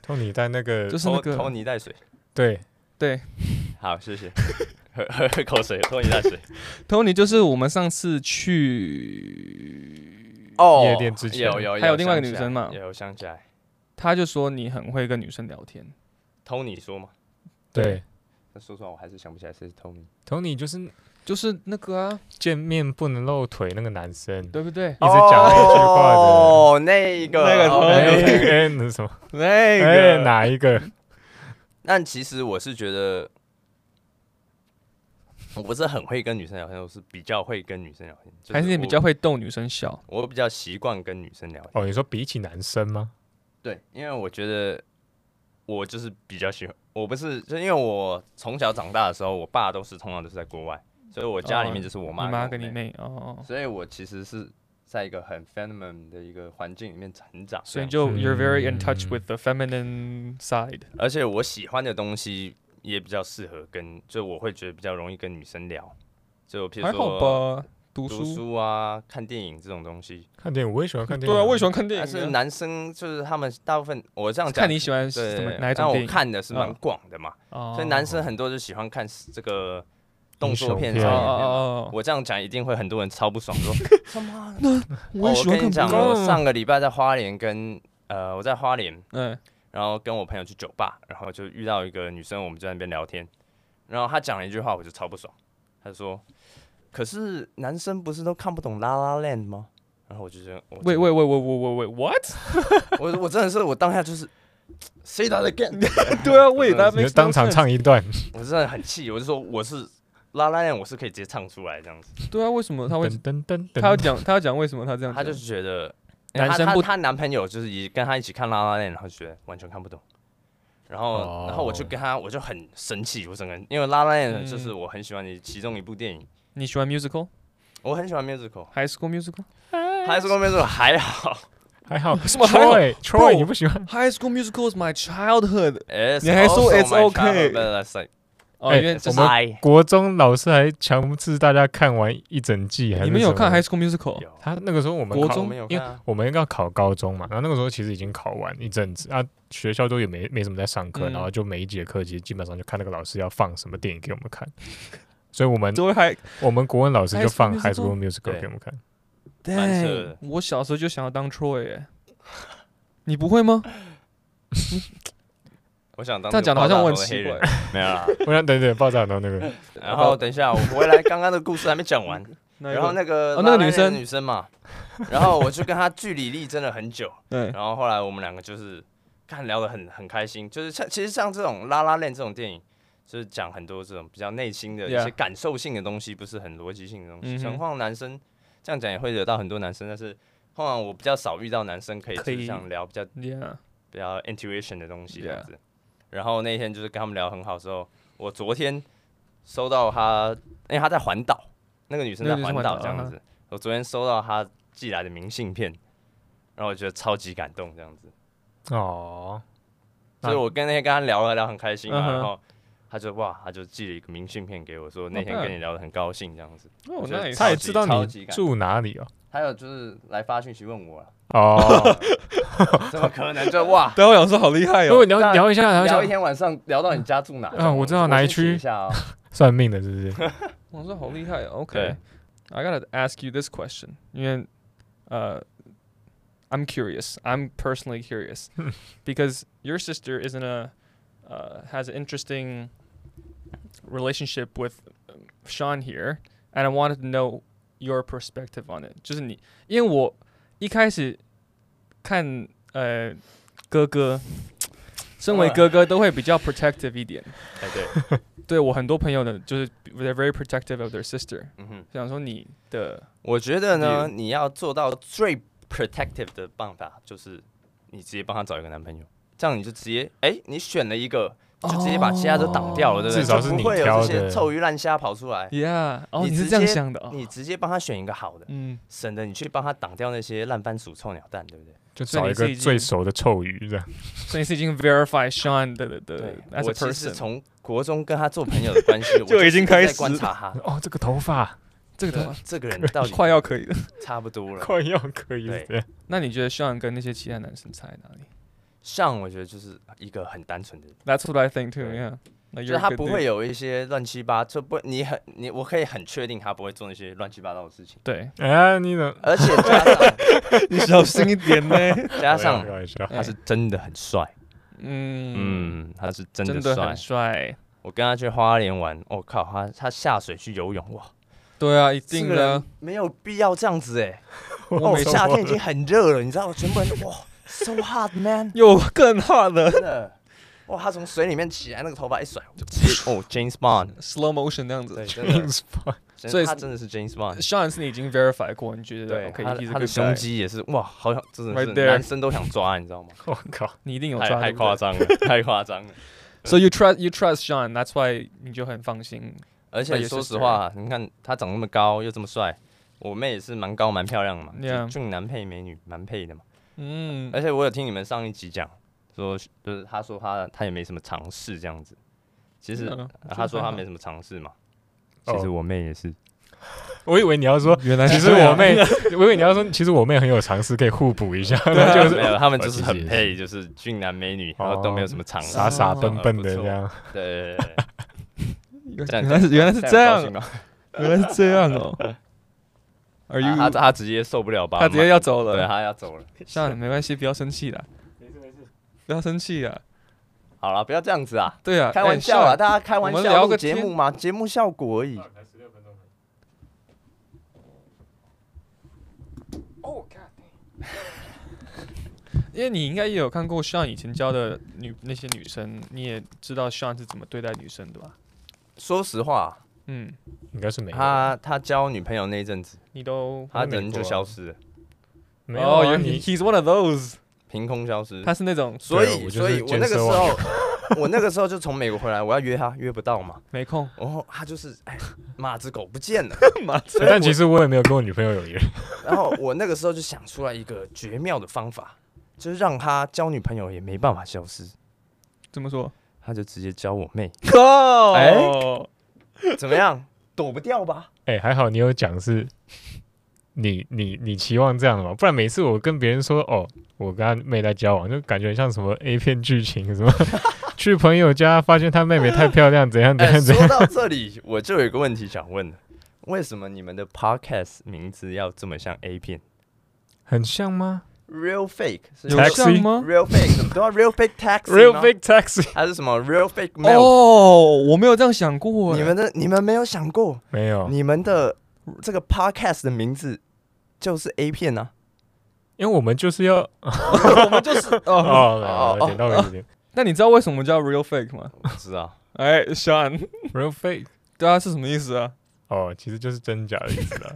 托尼在那个 [laughs] 就是那个拖泥带水。对对好，谢谢。[laughs] 喝喝 [laughs] 喝口水，拖泥带水。Tony 就是我们上次去，哦夜店之前有有还有另外一个女生嘛有想起来。他就说你很会跟女生聊天。Tony 说嘛？对，那说出来我还是想不起来谁是 Tony。托尼就是就是那个啊，见面不能露腿那个男生，对不对？一直讲那句话的。哦，那个那个那是什么？那个，哪一个？但其实我是觉得，我不是很会跟女生聊天，我是比较会跟女生聊天。还是你比较，会逗女生笑？我比较习惯跟女生聊天。哦，你说比起男生吗？对，因为我觉得我就是比较喜欢，我不是，就因为我从小长大的时候，我爸都是通常都是在国外，所以我家里面就是我妈、你妈跟你，妹哦，所以我其实是在一个很 feminine 的一个环境里面成长，所以就嗯 you're very in touch with the feminine side。而且我喜欢的东西也比较适合跟，就我会觉得比较容易跟女生聊，就譬如说，吧，读读书啊，看电影这种东西。看电影我也喜欢看电影。对啊，我也喜欢看电影。但是男生就是他们大部分，我这样讲，看你喜欢什么哪一种电影？但我看的是蛮广的嘛，所以男生很多就喜欢看这个动作片。我这样讲一定会很多人超不爽，说 [laughs] 他妈的！我跟你讲，我上个礼拜在花莲跟呃我在花莲，嗯，然后跟我朋友去酒吧，然后就遇到一个女生，我们就在那边聊天，然后她讲了一句话，我就超不爽，她说。可是男生不是都看不懂《拉拉 Land》吗？然后我就觉得，[laughs] 喂喂喂喂喂喂喂，What？我我真的是我当下就是 Say that again。[laughs] 对啊，为他们当场唱一段，我真的很气，我就说我是《拉拉链我是可以直接唱出来这样子。对啊为什么他会他要讲他要讲为什么他这样他就是觉得男生不他男朋友就是一跟他一起看拉拉链然后觉得完全看不懂。然后然后我就跟他我就很生气我整个人因为拉拉链就是我很喜欢的其中一部电影。你喜欢 musical 我很喜欢 musical high school musical high school musical 还好。还好。[laughs] 什么 Troy？Troy 你不喜欢？High school musical is my childhood s 你还说 it's ok 哦，因为我们国中老师还强制大家看完一整季，还你们有看 High School Musical？他那个时候我们国中，因为我们应该要考高中嘛，然后那个时候其实已经考完一阵子啊，学校都也没没什么在上课，然后就每一节课其实基本上就看那个老师要放什么电影给我们看。[laughs] 所以我们我们国文老师就放《High School Musical》给我们看。对，我小时候就想要当 Troy，哎，你不会吗？[laughs] 我想当。他讲的好像我很奇怪。没有啦，[laughs] 我想等等爆炸头那个。然 [laughs] 后等一下，我回来，刚刚的故事还没讲完。[laughs] 然后那个那个女生女生嘛，然后我就跟她据理力争了很久。对。然后后来我们两个就是看聊得很很开心，就是像其实像这种《La La Land》这种电影。就是讲很多这种比较内心的一些感受性的东西，不是很逻辑性的东西。像况男生这样讲也会惹到很多男生，但是后来我比较少遇到男生可以这样聊比较比较 intuition 的东西这样子。然后那天就是跟他们聊很好之后，我昨天收到他，因为他在环岛，那个女生在环岛这样子。我昨天收到他寄来的明信片，然后我觉得超级感动这样子。哦，所以我跟那天跟他聊了聊很开心嘛，然后。他就哇，他就寄了一个明信片给我，说那天跟你聊得很高兴这样子。哦，那他也知道你住哪里哦。还有就是来发讯息问我了。哦，[laughs] 怎么可能？就哇，对我想说好厉害哦。如果聊聊一下，聊一天晚上聊到你家住哪？啊，我知道哪一区。算命的，是不是？我说好厉害哦。OK，I [laughs] [laughs] [laughs] gotta ask you this question，因为呃，I'm curious. I'm personally curious because your sister isn't a uh has an interesting relationship with Sean here, and I wanted to know your perspective on it。就是你，因为我一开始 看呃哥哥，身为哥哥都会比较 protective 一点。哎对，对我很多朋友的，就是 they're very protective of their sister。嗯哼，想说你的，我觉得呢，你要做到最 protective 的办法，就是你直接帮他找一个男朋友，这样你就直接，哎，你选了一个。就直接把其他都挡掉了，对不对？至少是你挑的。不会有这些臭鱼烂虾跑出来。Yeah，哦，你是这样想的。你直接帮他选一个好的，嗯，省得你去帮他挡掉那些烂番薯、臭鸟蛋，对不对？就找一个最熟的臭鱼，这样。所以是已经 verify Sean 的的。我其实从国中跟他做朋友的关系，[laughs] 就已经开始观察他。哦，这个头发，这个头发，这个人到底 [laughs] 快要可以了，差不多了，[laughs] 快要可以了。对。那你觉得 Sean 跟那些其他男生差在哪里？像我觉得就是一个很单纯的人。That's what I think too. Yeah. 就是他不会有一些乱七八糟，不，你很你我可以很确定他不会做那些乱七八糟的事情。对，哎，你呢？而且加上 [laughs] 你小心一点呢。[laughs] 加上他是真的很帅。嗯嗯，他是真的帅。帅。我跟他去花莲玩，我靠，他他下水去游泳，哇！对啊，一定的。没有必要这样子 [laughs] 哎。哦，夏天已经很热了，你知道，全部人哇，so hard, man，有更 hot 的。哇，他从水里面起来，那个头发一甩，就直接哦，James Bond，slow motion 那样子。对，James Bond，所以他真的是 James Bond。Sean 是你已经 verify 过，你觉得对？他他的胸肌也是哇，好想真的是男生都想抓，你知道吗？[laughs] 我靠，你一定有抓，太夸张了，[laughs] 太夸张了。So you trust you trust Sean，that's why 你就很放心。而且说实话，你看他长那么高又这么帅，我妹也是蛮高蛮漂亮的嘛，俊男配美女，蛮配的嘛。嗯，而且我有听你们上一集讲。说就是他说他他也没什么尝试这样子，其实他说他没什么尝试嘛，其实我妹也是，我以为你要说，原来其实我妹，我以为你要说，其实我妹很有尝试，可以互补一下。[laughs] 就是没有，他们就是很配，就是俊男美女，然后都没有什么尝试，傻傻笨笨的这样。对，[laughs] 原来是原来是这样，[laughs] 原来是这样哦。Are you？他他直接受不了吧？他直接要走了，对，他要走了。算了，没关系，不要生气了。没事没事，不要生气啊。好了，不要这样子啊。对啊，开玩笑啊，大家开玩笑，聊个节目嘛，节目效果而已。因为你应该也有看过 Sean 以前教的女那些女生，你也知道 Sean 是怎么对待女生的吧？说实话，嗯，应该是没有。他他交女朋友那一阵子，你都他人就消失了。没有啊，你 He's one of those，凭空消失。他是那种，所以所以我那个时候，[laughs] 我那个时候就从美国回来，我要约他，约不到嘛，没空。然后他就是，哎，马子狗不见了，[laughs] 马子。但其实我也没有跟我女朋友有约。然后我那个时候就想出来一个绝妙的方法。就是让他交女朋友也没办法消失，怎么说？他就直接教我妹。哎，[laughs] 怎么样？躲不掉吧？哎，还好你有讲是，你你你期望这样的嘛？不然每次我跟别人说哦，我跟他妹在交往，就感觉像什么 A 片剧情，什么 [laughs] 去朋友家发现他妹妹太漂亮，怎样怎样怎样。说到这里，我就有一个问题想问：为什么你们的 Podcast 名字要这么像 A 片？很像吗？Real fake 有像吗？Real fake 对啊，Real fake taxi，Real fake taxi 还是什么 Real fake mail？哦，我没有这样想过。你们的你们没有想过？没有。你们的这个 podcast 的名字就是 A 片啊？因为我们就是要，[laughs] 我们就是 [laughs] 哦哦哦，点到为止。[laughs] 那你知道为什么叫 Real fake 吗？我知道。哎，Sean，Real fake，对啊，是什么意思啊？哦，其实就是真假的意思啦。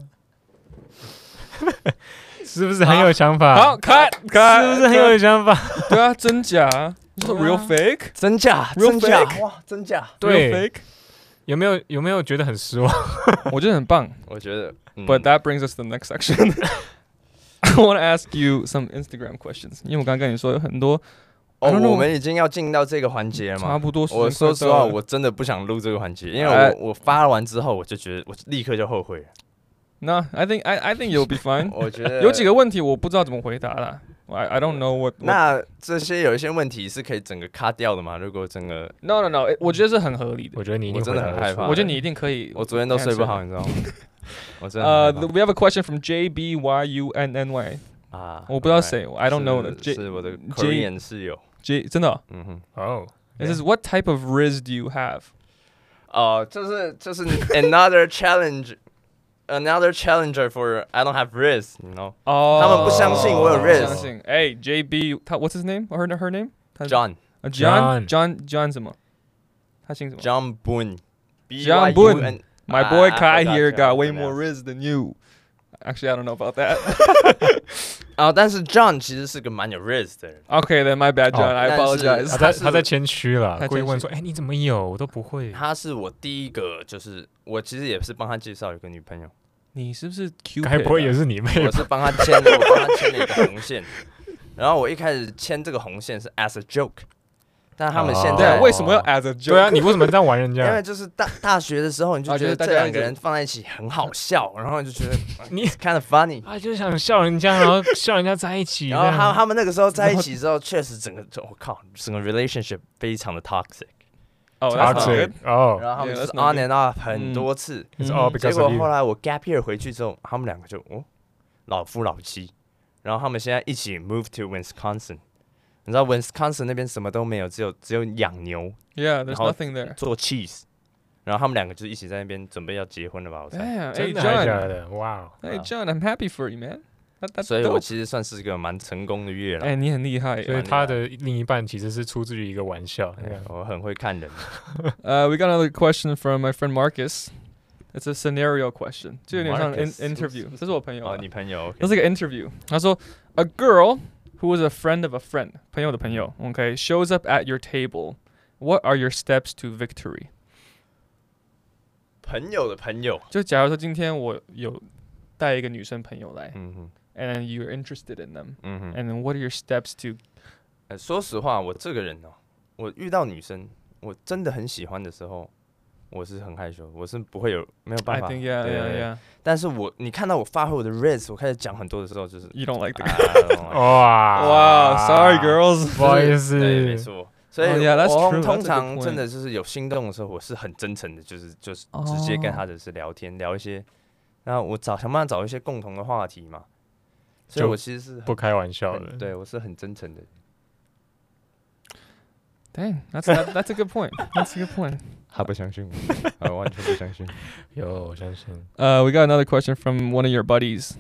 是不是很有想法？好，看，看，是不是很有想法？对啊，真假？real fake？真假？真假？哇，真假？对，有没有有没有觉得很失望？[laughs] 我觉得很棒。我觉得。But that brings us to the next section. [laughs] I want to ask you some Instagram questions. 因为我刚刚跟你说有很多。哦，我们已经要进到这个环节了嘛？差不多。我说实话，我真的不想录这个环节，因为我我发完之后，我就觉得我立刻就后悔了。那、no, I think I I think you'll be fine。我觉得有几个问题我不知道怎么回答啦。I I don't know what, what。那这些有一些问题是可以整个卡掉的吗？如果整个？No No No，我觉得是很合理的。我觉得你一定我真的很害怕。我觉得你一定可以。我昨天都睡不好，你知道吗？我真的。呃、uh,，We [laughs] have a question from J B Y U N N Y。啊，我不知道谁，I don't know 的。J 是我的 Korean 室友。J 真的？嗯哼。哦。This is what type of Riz do you have？哦，就是就是 another challenge。 Another challenger for I don't have Riz, you know？哦，他们不相信我有 Riz。相信。哎，JB，他 What's his name? Her her name? John。John John John 什么？他姓什么？John Boone。John Boone。My boy Kai here got way more Riz than you. Actually, I don't know about that. [laughs] 啊，但是 John 其实是个蛮有 risk 的人。Okay, then my bad, John. I apologize. 他在他在谦虚了，故意问说：“哎，你怎么有？我都不会。”他是我第一个，就是我其实也是帮他介绍一个女朋友。你是不是 Q？该不会也是你妹？我是帮他牵，我帮他牵了一个红线。然后我一开始牵这个红线是 as a joke，但他们现在为什么要 as a joke？对啊，你为什么这样玩人家？因为就是大大学的时候，你就觉得这两个人放在一起很好笑，然后就觉得 [laughs] 你 kind of funny，啊，就是想笑人家，然后笑人家在一起。然后他他们那个时候在一起之后，确实整个我靠，整个 relationship 非常的 toxic。哦，然后他们就是 on and off 很多次，结果后来我 gap year 回去之后，他们两个就哦老夫老妻，然后他们现在一起 move to Wisconsin，你知道 Wisconsin 那边什么都没有，只有只有养牛，Yeah，there's nothing there，做 cheese，然后他们两个就一起在那边准备要结婚了吧？我猜，真的假的？哇，Hey John，I'm happy for you man。所以我其实算是一个蛮成功的月老。哎，你很厉害。所以他的另一半其实是出自于一个玩笑。我很会看人。呃，[laughs] We got another question from my friend Marcus. It's a scenario question，就有点像 interview。这是我朋友。哦，你朋友。这是个 interview。他说，A girl who is a friend of a friend，朋友的朋友，OK，shows up at your table. What are your steps to victory？朋友的朋友。就假如说今天我有带一个女生朋友来。嗯哼。And you're interested in them. 嗯哼。And then what are your steps to？说实话，我这个人哦，我遇到女生，我真的很喜欢的时候， 我是很害羞，我是不会有没有办法。I think yeah, 对 yeah, yeah. 但是我你看到我发挥我的 res，我开始讲很多的时候，就是 You don't like the guy。[laughs] 哇哇，Sorry girls，[laughs] 不好意思。对，没错。所以，我通常真的就是有心动的时候，我是很真诚的，就是就是直接跟他就是聊天，聊一些，然后我找想办法找一些共同的话题嘛。所以我其实是不开玩笑的，对我是很真诚的。Dang, that's that's a good point. That's a good point. 他不相信我，[laughs] 他完全不相信。[laughs] 有，我相信。呃、uh,，We got another question from one of your buddies.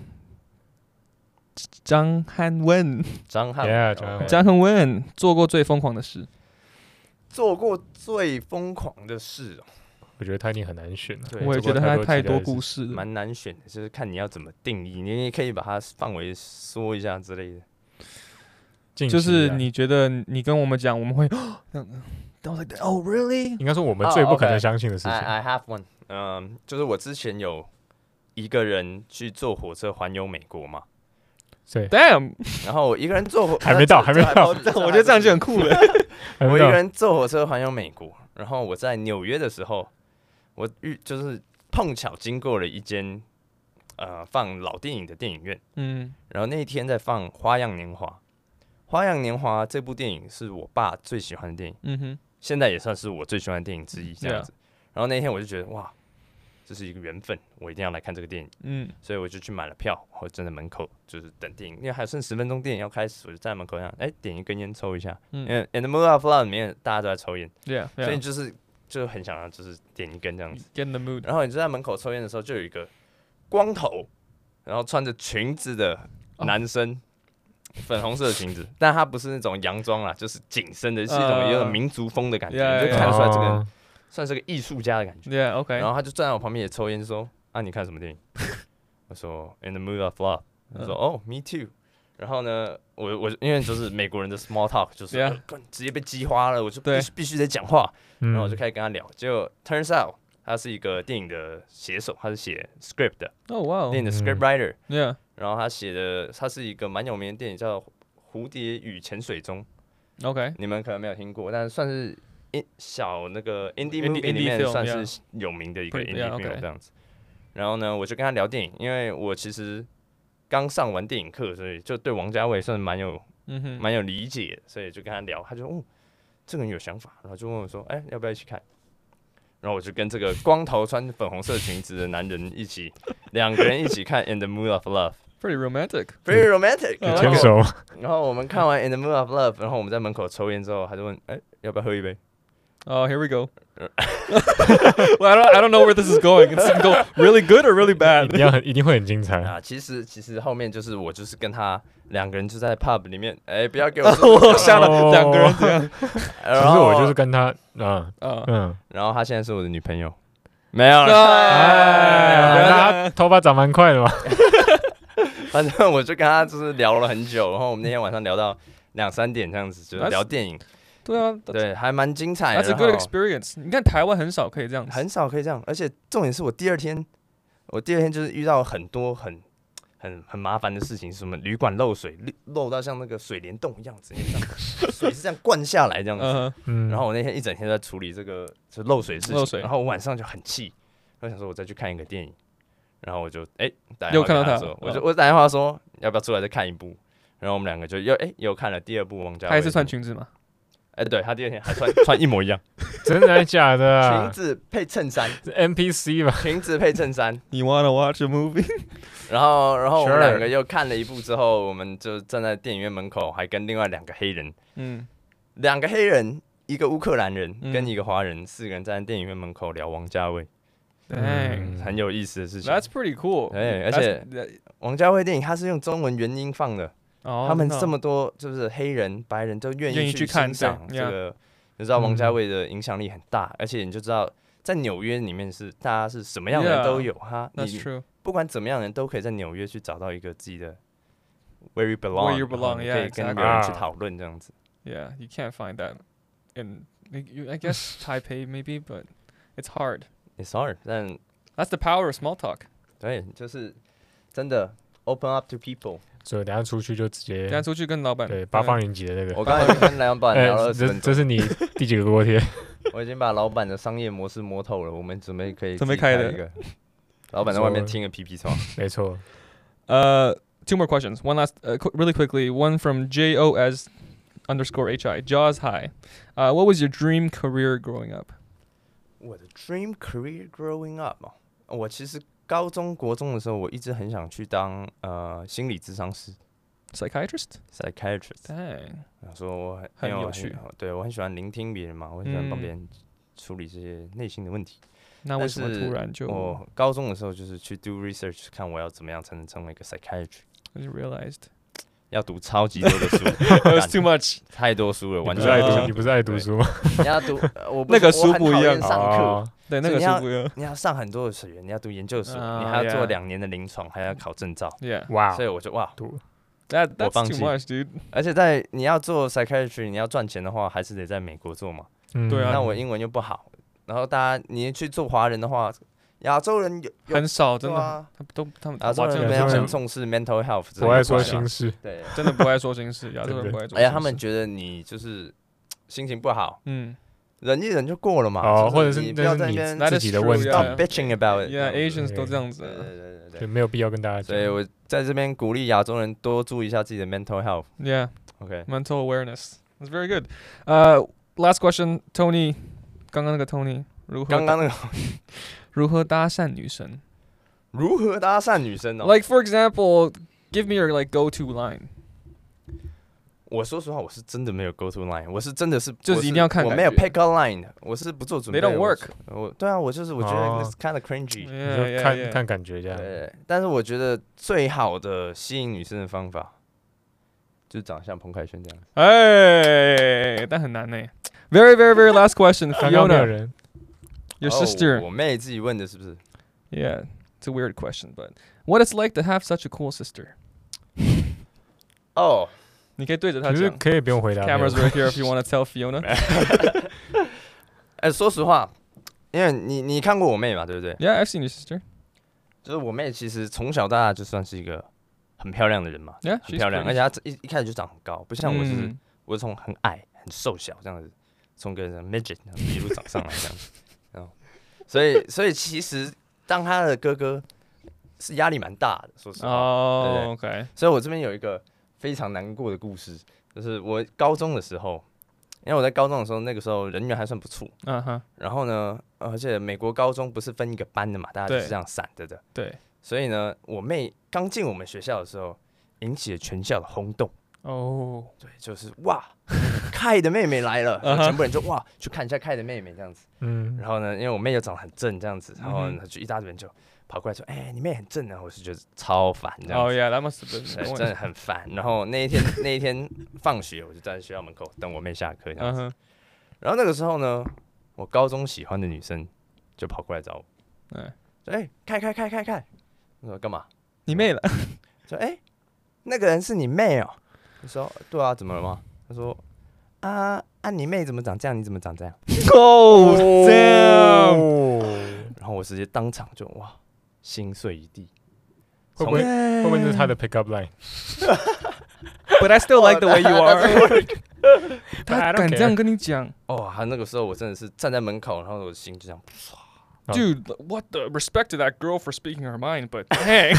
张汉文，张汉文，张汉文做过最疯狂的事，做过最疯狂的事哦。我觉得他一定很难选，我也觉得他太多故事，蛮难选的，就是看你要怎么定义，你也可以把它范围说一下之类的。就是你觉得你跟我们讲，我们会，[gasps] 都是 Oh really？应该说我们最不可能相信的事情。I have one，嗯，就是我之前有一个人去坐火车环游美国嘛。对，Damn！然后我一个人坐火，[laughs] 还没到，还没到。我觉得这样就很酷了。[laughs] 我一个人坐火车环游美国，然后我在纽约的时候，我遇就是碰巧经过了一间呃放老电影的电影院，嗯，然后那一天在放《花样年华》。《花样年华》这部电影是我爸最喜欢的电影，嗯哼，现在也算是我最喜欢的电影之一，这样子。然后那天我就觉得哇，这是一个缘分，我一定要来看这个电影，嗯，所以我就去买了票，我站在门口就是等电影，因为还剩十分钟电影要开始，我就站在门口想，哎，点一根烟抽一下，因为《In the Mood of Love》里面大家都在抽烟，对啊，所以就是就很想要就是点一根这样子，Get the mood。然后你就在门口抽烟的时候，就有一个光头，然后穿着裙子的男生。粉红色的裙子，[laughs] 但它不是那种洋装啦，就是紧身的，是一种有点民族风的感觉，你就看得出来这个算是个艺术家的感觉。对，OK。然后他就站在我旁边也抽烟，说：“啊，你看什么电影？” [laughs] 我说：“In the mood of love。”他说：“哦，Me too。”然后呢，我我因为就是美国人的 small talk，就是直接被激发了，我就必须必须得讲话，然后我就开始跟他聊。结果 turns out 他是一个电影的写手，他是写 script 的，哦哇，电影的 script writer。然后他写的，他是一个蛮有名的电影，叫《蝴蝶与潜水钟》。OK，你们可能没有听过，但是算是一小那个 indie movie 里面算是有名的一个 indie film 这样子。然后呢，我就跟他聊电影，因为我其实刚上完电影课，所以就对王家卫算是蛮有蛮有理解，所以就跟他聊。他就说哦，这个人有想法，然后就问我说，哎，要不要一起看？然后我就跟这个光头穿粉红色裙子的男人一起，两个人一起看《In the Mood of Love》。Pretty romantic, very romantic。牵手。然后我们看完《In the Mood of Love》，然后我们在门口抽烟之后，他就问：“哎，要不要喝一杯？”哦，Here we go。Well, I don't, I don't know where this is going. It's going to go really good or really bad. 一定很，一定会很精彩啊！其实，其实后面就是我，就是跟他两个人就在 pub 里面。哎，不要给我吓了，两个人这样。其实我就是跟他，嗯嗯，然后他现在是我的女朋友。没有了，他头发长蛮快的嘛。反正我就跟他就是聊了很久，然后我们那天晚上聊到两三点这样子，就 [laughs] 是聊电影。对啊，对，还蛮精彩的。That's a good experience。你看台湾很少可以这样，很少可以这样。而且重点是我第二天，我第二天就是遇到很多很很很麻烦的事情，什么旅馆漏水，漏到像那个水帘洞一样子，[laughs] 水是这样灌下来这样子。嗯。然后我那天一整天在处理这个就漏水的事情，然后我晚上就很气，我想说我再去看一个电影。然后我就哎，又看到他，我就我打电话说要不要出来再看一部，然后我们两个就又哎又看了第二部《王家卫》，还是穿裙子吗？哎，对他第二天还穿 [laughs] 穿一模一样，真的假的？裙子配衬衫，NPC 吧？裙子配衬衫。[laughs] You wanna watch a movie？[laughs] 然后然后我们两个又看了一部之后，我们就站在电影院门口，还跟另外两个黑人，嗯，两个黑人，一个乌克兰人跟一个华人，四个人站在电影院门口聊王家卫。嗯，很有意思的事情。That's pretty cool。哎，而且王家卫电影他是用中文原音放的，他们这么多就是黑人、白人都愿意去看赏这个，你知道王家卫的影响力很大，而且你就知道在纽约里面是大家是什么样的人都有哈，你不管怎么样的人都可以在纽约去找到一个自己的 where you belong，可以跟别人去讨论这样子。Yeah，you can't find that in I guess Taipei maybe, but it's hard. It's hard，但 That's the power of small talk。对，就是真的 open up to people。所以等下出去就直接，等下出去跟老板对八方云集的那个。我刚才跟老板聊了，[laughs] 这这是你第几个锅贴？ 我已经把老板的商业模式摸透了，我们准备可以准备开一个。老板在外面听个屁屁虫，没错。呃、uh,，two [laughs] more questions. One last, uh, qu really quickly. One from J O S underscore H I. Jaws High. Uh, what was your dream career growing up? 我的 dream career growing up 我其实高中国中的时候，我一直很想去当呃心理咨商师。Psychiatrist，Psychiatrist，对，说我很很有趣，对我很喜欢聆听别人嘛，我很喜欢帮别人处理这些内心的问题。那为什么突然就？我高中的时候就是去 do research，看我要怎么样才能成为一个 psychiatrist。You realized 要读超级多的书 [laughs] too much，太多书了，完全爱读。你不是爱读书吗？你要读，[laughs] 我那个书不一样。上课，对，那个书不一样。你要上很多的学，你要读研究所，你还要做两年的临床，还要考证照。哇，所以我就哇读。That, that's too much, dude. 而且在你要做 psychiatry，你要赚钱的话，还是得在美国做嘛。嗯，对啊。那我英文又不好，然后大家你去做华人的话，亚洲人有很少，真的，他都他们亚洲人没有很重视 mental health，不爱说心事，对，真的不爱说心事，亚洲人不爱说。哎呀，他们觉得你就是心情不好，嗯。忍一忍就过了嘛，哦，或者是你不要在那边自己的问题，stop bitching about it。Yeah，Asians 都这样子，对对对对，就没有必要跟大家讲。所以我在这边鼓励亚洲人多注意一下自己的 mental health。Yeah，OK，mental awareness。That's very good。呃，last question，Tony，刚刚那个 Tony，如何？刚刚那个如何搭讪女生？如何搭讪女生呢？Like for example，give me your like go-to line。我说实话，我是真的没有 go to line，我是真的是就是一定要看，我没有 pick a line，我是不做准备。They don't work。我对啊，我就是我觉得 it's kind of cringy，看看感觉这样。对，但是我觉得最好的吸引女生的方法，就是长像彭凯旋这样。哎，但很难呢。Very very very last question, Fiona。Your sister。我妹自己问的是不是？Yeah, it's a weird question, but what it's like to have such a cool sister？[laughs] 哦。你可以对着他讲，其实可以不用回答。Cameras right here if you want to tell Fiona。[laughs] 哎，说实话，因为你你看过我妹嘛，对不对？Yeah, I've seen your sister。就是我妹，其实从小到大就算是一个很漂亮的人嘛，Yeah，很漂亮，而且她一一开始就长很高，不像我是，我是从很矮、很瘦小这样子，从个 midget 一路长上来这样子。 所以所以其实当他的哥哥是压力蛮大的，说实话。哦，OK。所以我这边有一个。非常难过的故事，就是我高中的时候，因为我在高中的时候，那个时候人缘还算不错。嗯哼。然后呢，而且美国高中不是分一个班的嘛，大家就是这样散着的。对。所以呢，我妹刚进我们学校的时候，引起了全校的轰动。哦。对，就是哇，Kai 的妹妹来了，全部人就哇去看一下 Kai 的妹妹这样子。嗯。然后呢，因为我妹又长得很正这样子，然后就一大堆人就。跑过来说：“哎、欸，你妹很正啊！”我是觉得超烦，这样子。哦呀，那么是真的，真的很烦。然后那一天，那一天放学，我就站在学校门口等我妹下课，这样子。Uh huh. 然后那个时候呢，我高中喜欢的女生就跑过来找我。哎、uh，哎、huh. 欸，开开开开开！我说干嘛？你妹了？说哎、欸，那个人是你妹哦、喔。我说对啊，怎么了吗？他说啊啊，你妹怎么长这样？你怎么长这样？[laughs] 哦，这样。然后我直接当场就哇。心碎一地，会不会会不会是他的 pick up line？But [laughs] I still like the way you [laughs] are。他敢这样跟你讲？哦，他那个时候我真的是站在门口，然后我的心就这样。Dude，what the respect to that girl for speaking her mind？But dang，[laughs]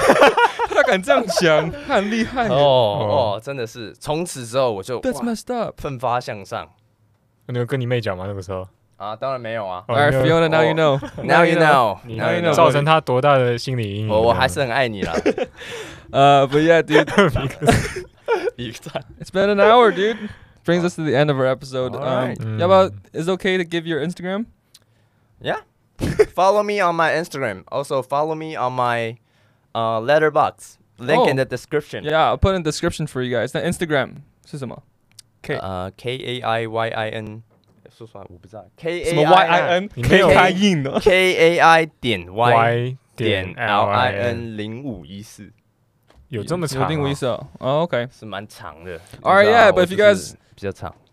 他敢这样讲，他很厉害。哦哦，真的是，从此之后我就 That's messed up，奋发向上。你有跟你妹讲吗？那个时候？啊，当然没有啊。Alright, Fiona, now you know. Now you know. Now you know. 造成他多大的心理阴影？我我还是很爱你啦。呃，But yeah, [laughs] dude. [laughs] It's been an hour, dude. Brings us to the end of our episode. Um, 要不要？Is it okay to give your Instagram? Yeah. [laughs] Follow me on my Instagram. Also follow me on my uh Letterboxd. Link in the description. Yeah, I'll put in the description for you guys. 那 Instagram 是什么？K 呃 K A I Y I N。说实话，我不知道。K A I N，K A I K A I 点 Y 点 L I N 零五一四，有这么长？零五一四哦，OK，是蛮长的。Alright, [laughs] yeah, but if you guys 比较长，还好要结束了。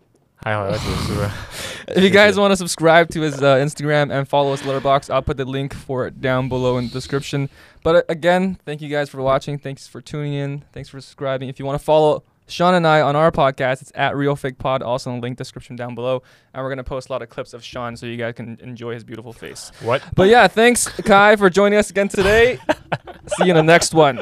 If you guys want to subscribe to his uh, Instagram and follow his letterbox, I'll put the link for it down below in the description. But uh, again, thank you guys for watching. Thanks for tuning in. Thanks for subscribing. If you want to follow Sean and I on our podcast. It's at Real Fake Pod, also in the link description down below. And we're gonna post a lot of clips of Sean so you guys can enjoy his beautiful face. What? But yeah, thanks Kai for joining us again today. [laughs] See you in the next one.